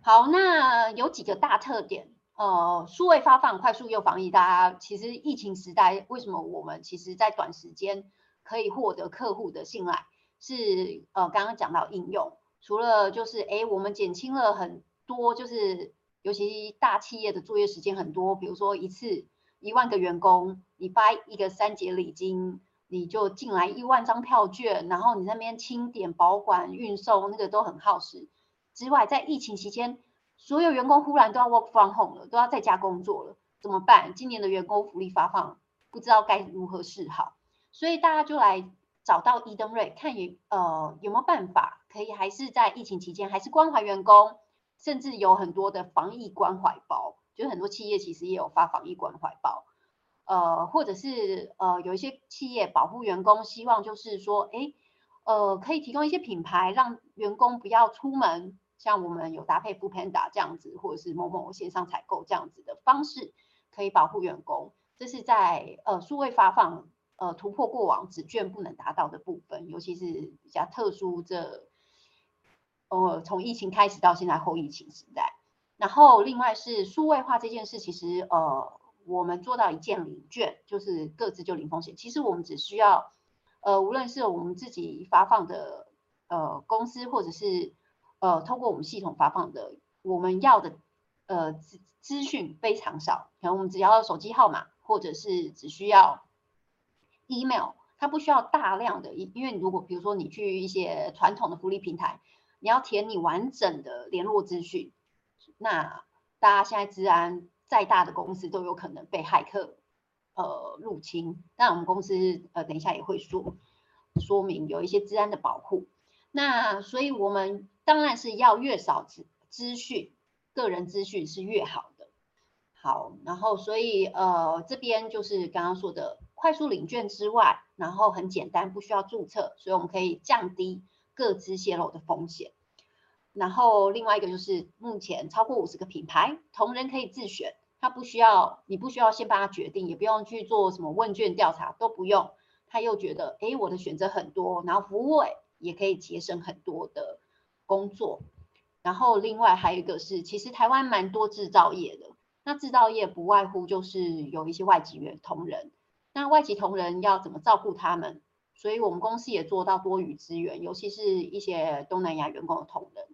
好，那有几个大特点。呃，数位发放、快速又防疫，大家其实疫情时代，为什么我们其实在短时间可以获得客户的信赖？是呃，刚刚讲到应用，除了就是哎，我们减轻了很多就是。尤其大企业的作业时间很多，比如说一次一万个员工，你发一个三节礼金，你就进来一万张票券，然后你那边清点、保管、运送，那个都很耗时。之外，在疫情期间，所有员工忽然都要 work from home 了，都要在家工作了，怎么办？今年的员工福利发放不知道该如何是好，所以大家就来找到伊登瑞，看有呃有没有办法可以还是在疫情期间还是关怀员工，甚至有很多的防疫关怀包，就是很多企业其实也有发防疫关怀包，呃，或者是呃有一些企业保护员工，希望就是说，哎，呃，可以提供一些品牌，让员工不要出门。像我们有搭配 foodpanda 这样子，或者是某某线上采购这样子的方式，可以保护员工。这是在呃数位发放呃突破过往纸券不能达到的部分，尤其是比较特殊这呃从疫情开始到现在后疫情时代。然后另外是数位化这件事，其实呃我们做到一键领券，就是各自就零风险。其实我们只需要呃无论是我们自己发放的呃公司或者是呃，通过我们系统发放的，我们要的呃资资讯非常少，可能我们只要手机号码，或者是只需要 email，它不需要大量的，因为如果比如说你去一些传统的福利平台，你要填你完整的联络资讯，那大家现在治安再大的公司都有可能被骇客呃入侵，那我们公司呃等一下也会说说明有一些治安的保护，那所以我们。当然是要越少资资讯，个人资讯是越好的。好，然后所以呃这边就是刚刚说的快速领券之外，然后很简单，不需要注册，所以我们可以降低个资泄露的风险。然后另外一个就是目前超过五十个品牌，同仁可以自选，他不需要，你不需要先帮他决定，也不用去做什么问卷调查，都不用。他又觉得，哎，我的选择很多，然后服务也可以节省很多的。工作，然后另外还有一个是，其实台湾蛮多制造业的，那制造业不外乎就是有一些外籍员同仁，那外籍同仁要怎么照顾他们？所以我们公司也做到多语资源，尤其是一些东南亚员工的同仁。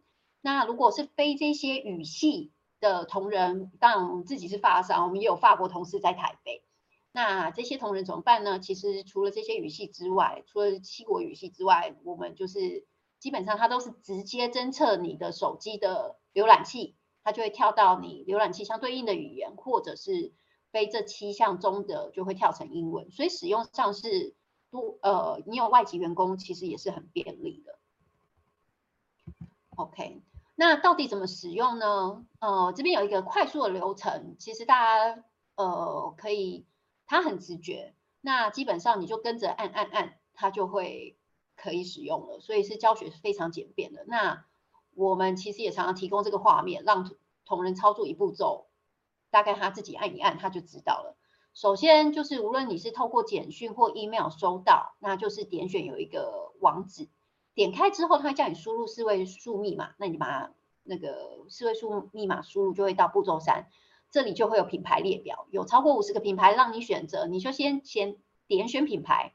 那如果是非这些语系的同仁，当然我们自己是法商，我们也有法国同事在台北，那这些同仁怎么办呢？其实除了这些语系之外，除了七国语系之外，我们就是。基本上它都是直接侦测你的手机的浏览器，它就会跳到你浏览器相对应的语言，或者是非这七项中的就会跳成英文，所以使用上是多呃，你有外籍员工其实也是很便利的。OK，那到底怎么使用呢？呃，这边有一个快速的流程，其实大家呃可以，它很直觉，那基本上你就跟着按按按，它就会。可以使用了，所以是教学是非常简便的。那我们其实也常常提供这个画面，让同仁操作一步骤，大概他自己按一按，他就知道了。首先就是无论你是透过简讯或 email 收到，那就是点选有一个网址，点开之后，他会叫你输入四位数密码，那你把那个四位数密码输入，就会到步骤三，这里就会有品牌列表，有超过五十个品牌让你选择，你就先先点选品牌。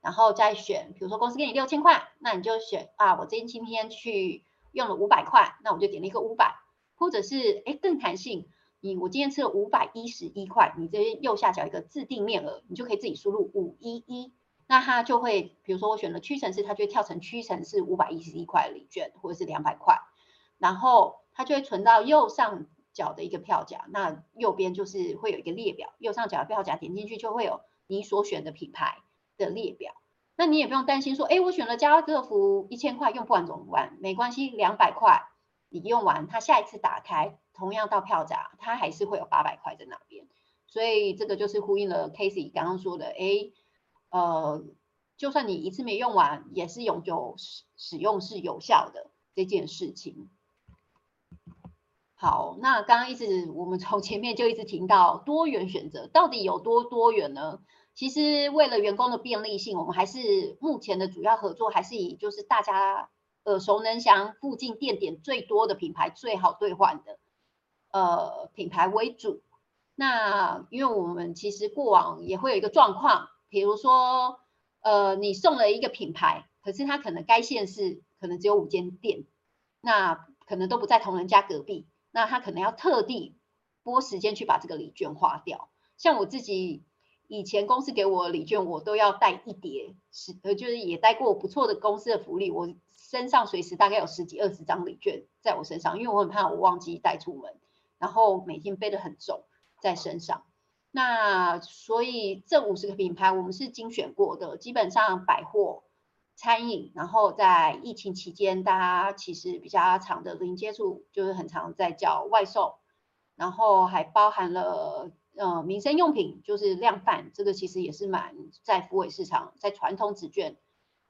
然后再选，比如说公司给你六千块，那你就选啊，我今今天去用了五百块，那我就点了一个五百，或者是哎更弹性，你我今天吃了五百一十一块，你这边右下角一个自定面额，你就可以自己输入五一一，那它就会，比如说我选了屈臣氏，它就会跳成屈臣氏五百一十一块礼券，或者是两百块，然后它就会存到右上角的一个票夹，那右边就是会有一个列表，右上角的票夹点进去就会有你所选的品牌。的列表，那你也不用担心说，哎，我选了家乐福一千块用不完怎么办？没关系，两百块你用完，它下一次打开同样到票夹，它还是会有八百块在那边。所以这个就是呼应了 Casey 刚刚说的，哎，呃，就算你一次没用完，也是永久使使用是有效的这件事情。好，那刚刚一直我们从前面就一直听到多元选择，到底有多多元呢？其实为了员工的便利性，我们还是目前的主要合作还是以就是大家耳熟能详、附近店点最多的品牌、最好兑换的呃品牌为主。那因为我们其实过往也会有一个状况，比如说呃你送了一个品牌，可是它可能该县市可能只有五间店，那可能都不在同仁家隔壁，那他可能要特地拨时间去把这个礼券花掉。像我自己以前公司给我礼券，我都要带一叠，是呃，就是也带过不错的公司的福利，我身上随时大概有十几二十张礼券在我身上，因为我很怕我忘记带出门，然后每天背得很重在身上。那所以这五十个品牌我们是精选过的，基本上百货、餐饮，然后在疫情期间，大家其实比较常的零接触，就是很常在叫外送，然后还包含了。呃，民生用品就是量贩，这个其实也是蛮在福委市场，在传统纸券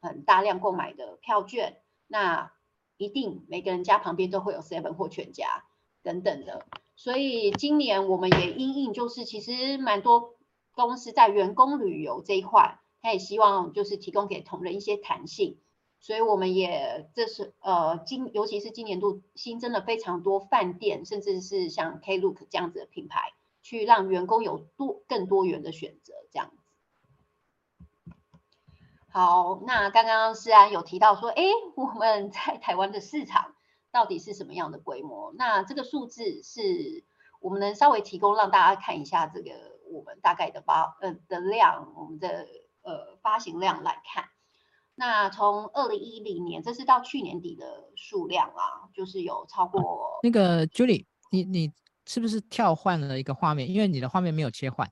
很大量购买的票券，那一定每个人家旁边都会有 Seven 或全家等等的，所以今年我们也因应，就是其实蛮多公司在员工旅游这一块，他也希望就是提供给同仁一些弹性，所以我们也这是呃今尤其是今年度新增了非常多饭店，甚至是像 Klook 这样子的品牌。去让员工有多更多元的选择，这样子。好，那刚刚诗安有提到说，哎，我们在台湾的市场到底是什么样的规模？那这个数字是我们能稍微提供让大家看一下这个我们大概的发呃的量，我们的呃发行量来看。那从二零一零年，这是到去年底的数量啊，就是有超过那个 Julie，你你。是不是跳换了一个画面？因为你的画面没有切换，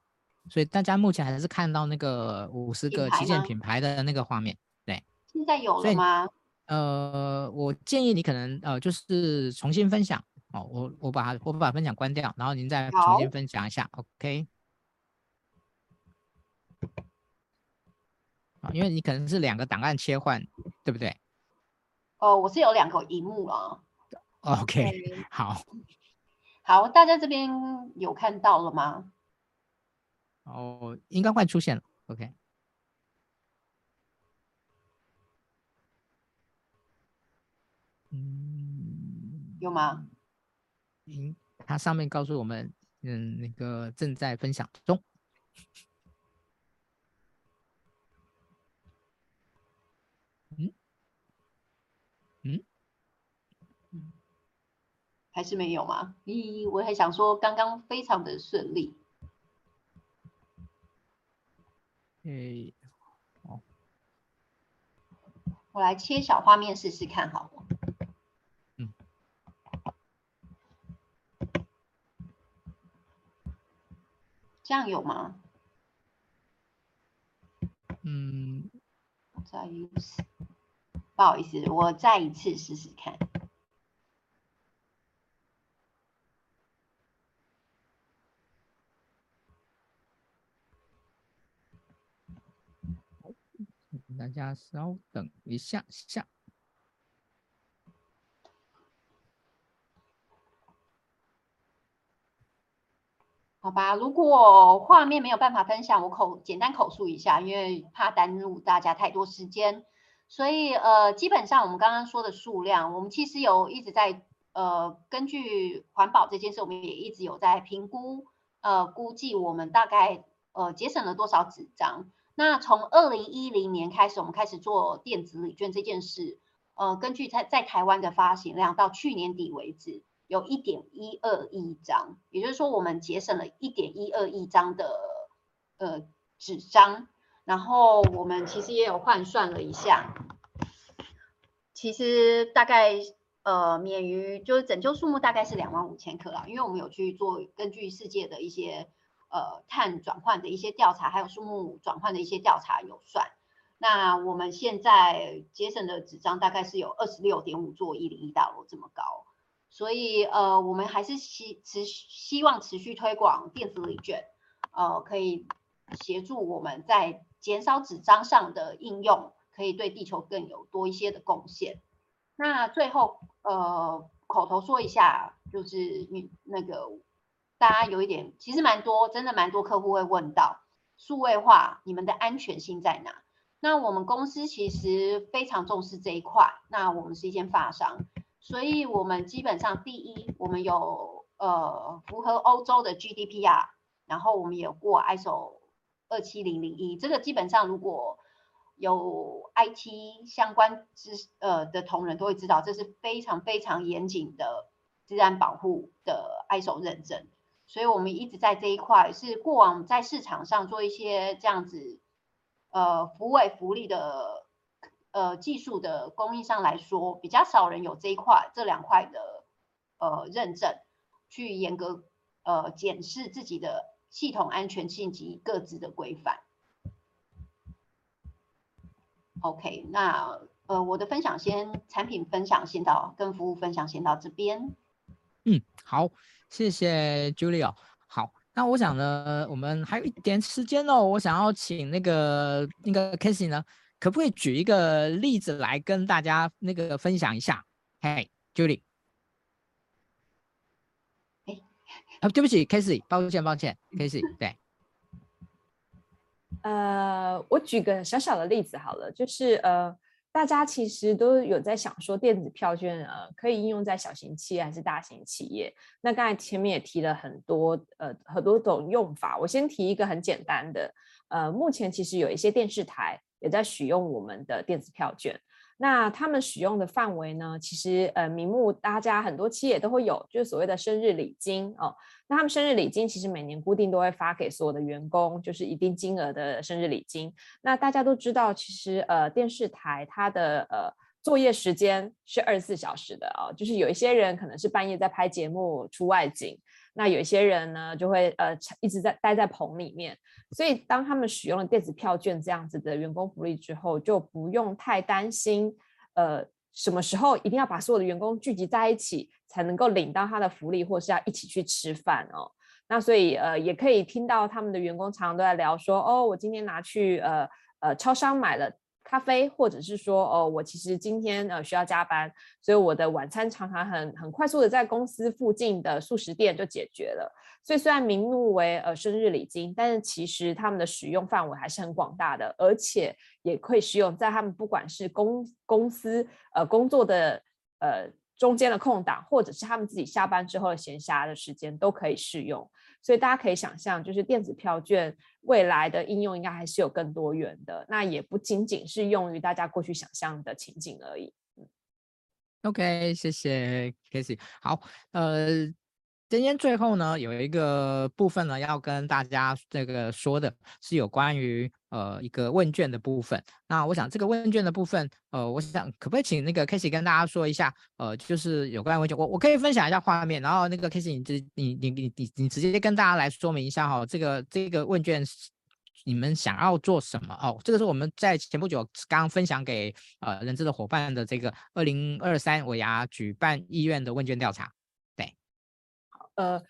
所以大家目前还是看到那个五十个旗舰品牌的那个画面。对，现在有了吗？呃，我建议你可能呃，就是重新分享哦。我我把我把分享关掉，然后您再重新分享一下。OK。啊，因为你可能是两个档案切换，对不对？哦，我是有两个荧幕啊。OK，okay. 好。<laughs> 好，大家这边有看到了吗？哦，应该快出现了。OK，嗯，有吗？嗯，它上面告诉我们，嗯，那个正在分享中。嗯，嗯。还是没有吗？咦，我还想说，刚刚非常的顺利。诶，哦，我来切小画面试试看，好了。这样有吗？嗯。再一次，不好意思，我再一次试试看。大家稍等一下下，好吧。如果画面没有办法分享，我口简单口述一下，因为怕耽误大家太多时间。所以呃，基本上我们刚刚说的数量，我们其实有一直在呃根据环保这件事，我们也一直有在评估呃估计我们大概呃节省了多少纸张。那从二零一零年开始，我们开始做电子礼券这件事。呃，根据在在台湾的发行量，到去年底为止，有一点一二亿张，也就是说，我们节省了一点一二亿张的呃纸张。然后我们其实也有换算了一下，其实大概呃免于就是拯救数目大概是两万五千颗啦，因为我们有去做根据世界的一些。呃，碳转换的一些调查，还有树木转换的一些调查有算。那我们现在节省的纸张大概是有二十六点五座一零一大楼这么高，所以呃，我们还是希持希望持续推广电子礼券，呃，可以协助我们在减少纸张上的应用，可以对地球更有多一些的贡献。那最后呃，口头说一下，就是你那个。大家有一点，其实蛮多，真的蛮多客户会问到数位化，你们的安全性在哪？那我们公司其实非常重视这一块。那我们是一间发商，所以我们基本上第一，我们有呃符合欧洲的 GDPR，然后我们也有过 ISO 二七零零一。这个基本上如果有 IT 相关知呃的同仁都会知道，这是非常非常严谨的自然保护的 ISO 认证。所以我们一直在这一块，是过往在市场上做一些这样子，呃，福卫福利的呃技术的供应上来说，比较少人有这一块这两块的呃认证，去严格呃检视自己的系统安全性及各自的规范。OK，那呃我的分享先产品分享先到跟服务分享先到这边。嗯，好，谢谢 Julia。好，那我想呢，我们还有一点时间哦，我想要请那个那个 Casey 呢，可不可以举一个例子来跟大家那个分享一下？嘿，Julie。哎，啊，对不起，Casey，抱歉，抱歉，Casey，<laughs> 对。呃，我举个小小的例子好了，就是呃。大家其实都有在想说，电子票券呃可以应用在小型企业还是大型企业？那刚才前面也提了很多呃很多种用法，我先提一个很简单的，呃，目前其实有一些电视台也在使用我们的电子票券。那他们使用的范围呢？其实呃，名目大家很多企业都会有，就是所谓的生日礼金哦。那他们生日礼金其实每年固定都会发给所有的员工，就是一定金额的生日礼金。那大家都知道，其实呃，电视台它的呃作业时间是二十四小时的哦，就是有一些人可能是半夜在拍节目出外景。那有些人呢，就会呃一直在待在棚里面，所以当他们使用了电子票券这样子的员工福利之后，就不用太担心，呃，什么时候一定要把所有的员工聚集在一起才能够领到他的福利，或是要一起去吃饭哦。那所以呃，也可以听到他们的员工常常都在聊说，哦，我今天拿去呃呃超商买了。咖啡，或者是说，哦，我其实今天呃需要加班，所以我的晚餐常常很很快速的在公司附近的速食店就解决了。所以虽然名目为呃生日礼金，但是其实他们的使用范围还是很广大的，而且也可以使用在他们不管是公公司呃工作的呃中间的空档，或者是他们自己下班之后的闲暇的时间都可以适用。所以大家可以想象，就是电子票券未来的应用应该还是有更多元的，那也不仅仅是用于大家过去想象的情景而已。OK，谢谢 Casey。好，呃。今天最后呢，有一个部分呢，要跟大家这个说的是有关于呃一个问卷的部分。那我想这个问卷的部分，呃，我想可不可以请那个 Casey 跟大家说一下，呃，就是有关问卷，我我可以分享一下画面，然后那个 Casey 你直你你你你你直接跟大家来说明一下哈、哦，这个这个问卷你们想要做什么哦？这个是我们在前不久刚刚分享给呃人资的伙伴的这个二零二三尾牙举办意愿的问卷调查。呃，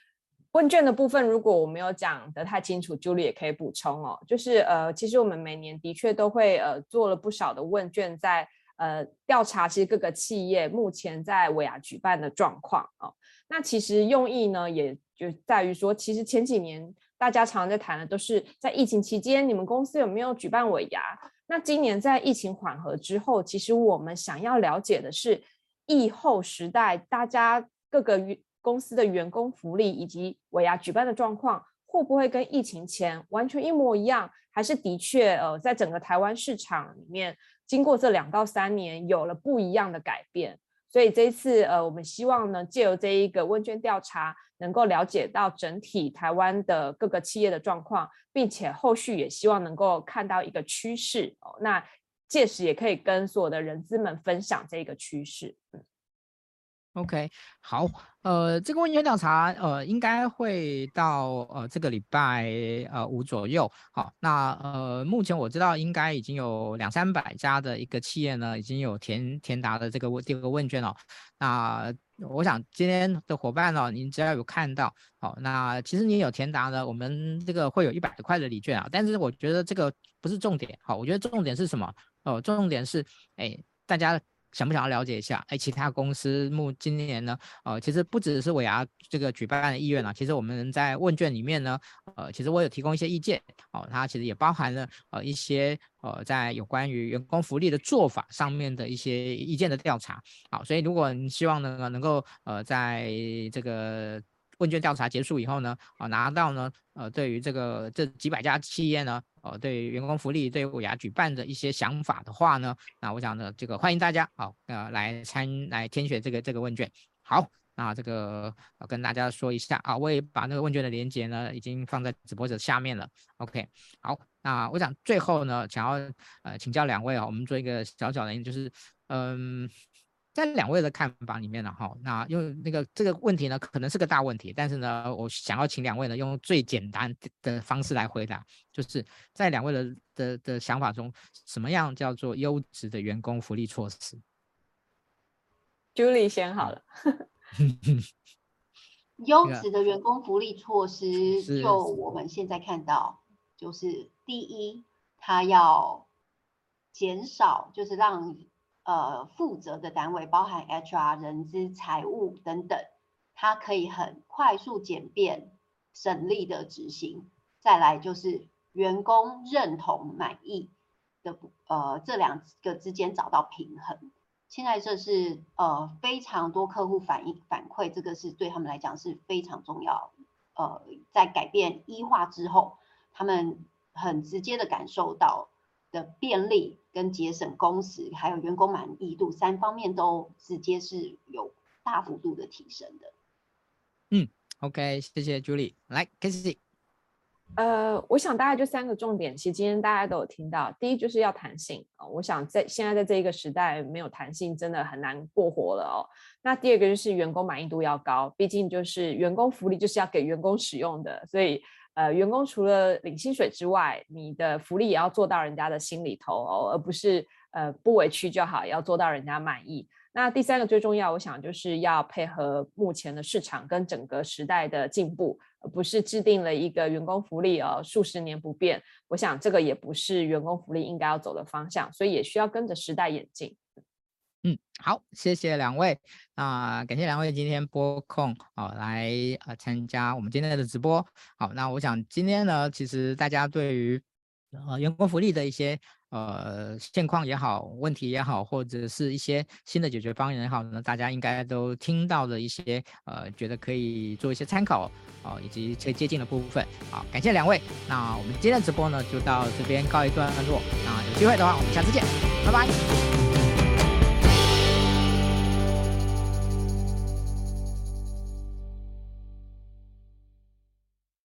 问卷的部分，如果我没有讲得太清楚，Julie 也可以补充哦。就是呃，其实我们每年的确都会呃做了不少的问卷在，呃调查其实各个企业目前在尾牙举办的状况哦。那其实用意呢，也就在于说，其实前几年大家常常在谈的都是在疫情期间，你们公司有没有举办尾牙？那今年在疫情缓和之后，其实我们想要了解的是疫后时代大家各个公司的员工福利以及尾牙举办的状况，会不会跟疫情前完全一模一样？还是的确呃，在整个台湾市场里面，经过这两到三年有了不一样的改变？所以这一次呃，我们希望呢，借由这一个问卷调查，能够了解到整体台湾的各个企业的状况，并且后续也希望能够看到一个趋势哦。那届时也可以跟所有的人资们分享这个趋势。嗯。OK，好，呃，这个问卷调查，呃，应该会到呃这个礼拜呃五左右，好，那呃目前我知道应该已经有两三百家的一个企业呢，已经有填填答的这个问这个问卷了，那我想今天的伙伴呢，您只要有看到，好，那其实你有填答呢，我们这个会有一百块的礼券啊，但是我觉得这个不是重点，好，我觉得重点是什么？哦、呃，重点是，哎，大家。想不想要了解一下？哎，其他公司目今年呢？呃，其实不只是伟牙这个举办的意愿啊，其实我们在问卷里面呢，呃，其实我有提供一些意见，哦，它其实也包含了呃一些呃在有关于员工福利的做法上面的一些意见的调查。好，所以如果你希望呢能够呃在这个。问卷调查结束以后呢，啊，拿到呢，呃，对于这个这几百家企业呢，呃，对于员工福利、对于尾牙举办的一些想法的话呢，那我想呢，这个欢迎大家，啊，呃，来参来填写这个这个问卷。好，那这个跟大家说一下啊，我也把那个问卷的连接呢，已经放在直播者下面了。OK，好，那我想最后呢，想要呃请教两位啊，我们做一个小小的，就是嗯。在两位的看法里面呢，哈，那因为那个这个问题呢，可能是个大问题，但是呢，我想要请两位呢，用最简单的方式来回答，就是在两位的的的想法中，什么样叫做优质的员工福利措施？Julie 先好了。<laughs> 优质的员工福利措施，就我们现在看到，就是第一，他要减少，就是让。呃，负责的单位包含 HR、人资、财务等等，它可以很快速、简便、省力的执行。再来就是员工认同、满意的，呃，这两个之间找到平衡。现在这是呃非常多客户反映反馈，这个是对他们来讲是非常重要。呃，在改变 E 化之后，他们很直接的感受到的便利。跟节省工时，还有员工满意度三方面都直接是有大幅度的提升的。嗯，OK，谢谢 Julie。来，Casey。呃，我想大概就三个重点，其实今天大家都有听到。第一就是要弹性啊，我想在现在在这一个时代，没有弹性真的很难过活了哦。那第二个就是员工满意度要高，毕竟就是员工福利就是要给员工使用的，所以。呃，员工除了领薪水之外，你的福利也要做到人家的心里头哦，而不是呃不委屈就好，要做到人家满意。那第三个最重要，我想就是要配合目前的市场跟整个时代的进步，而不是制定了一个员工福利哦，数十年不变。我想这个也不是员工福利应该要走的方向，所以也需要跟着时代演进。嗯，好，谢谢两位，那、感谢两位今天播控哦来呃参加我们今天的直播。好，那我想今天呢，其实大家对于呃员工福利的一些呃现况也好，问题也好，或者是一些新的解决方案也好呢，大家应该都听到了一些呃觉得可以做一些参考哦、以及可以接近的部分。好，感谢两位，那我们今天的直播呢就到这边告一段落。那有机会的话，我们下次见，拜拜。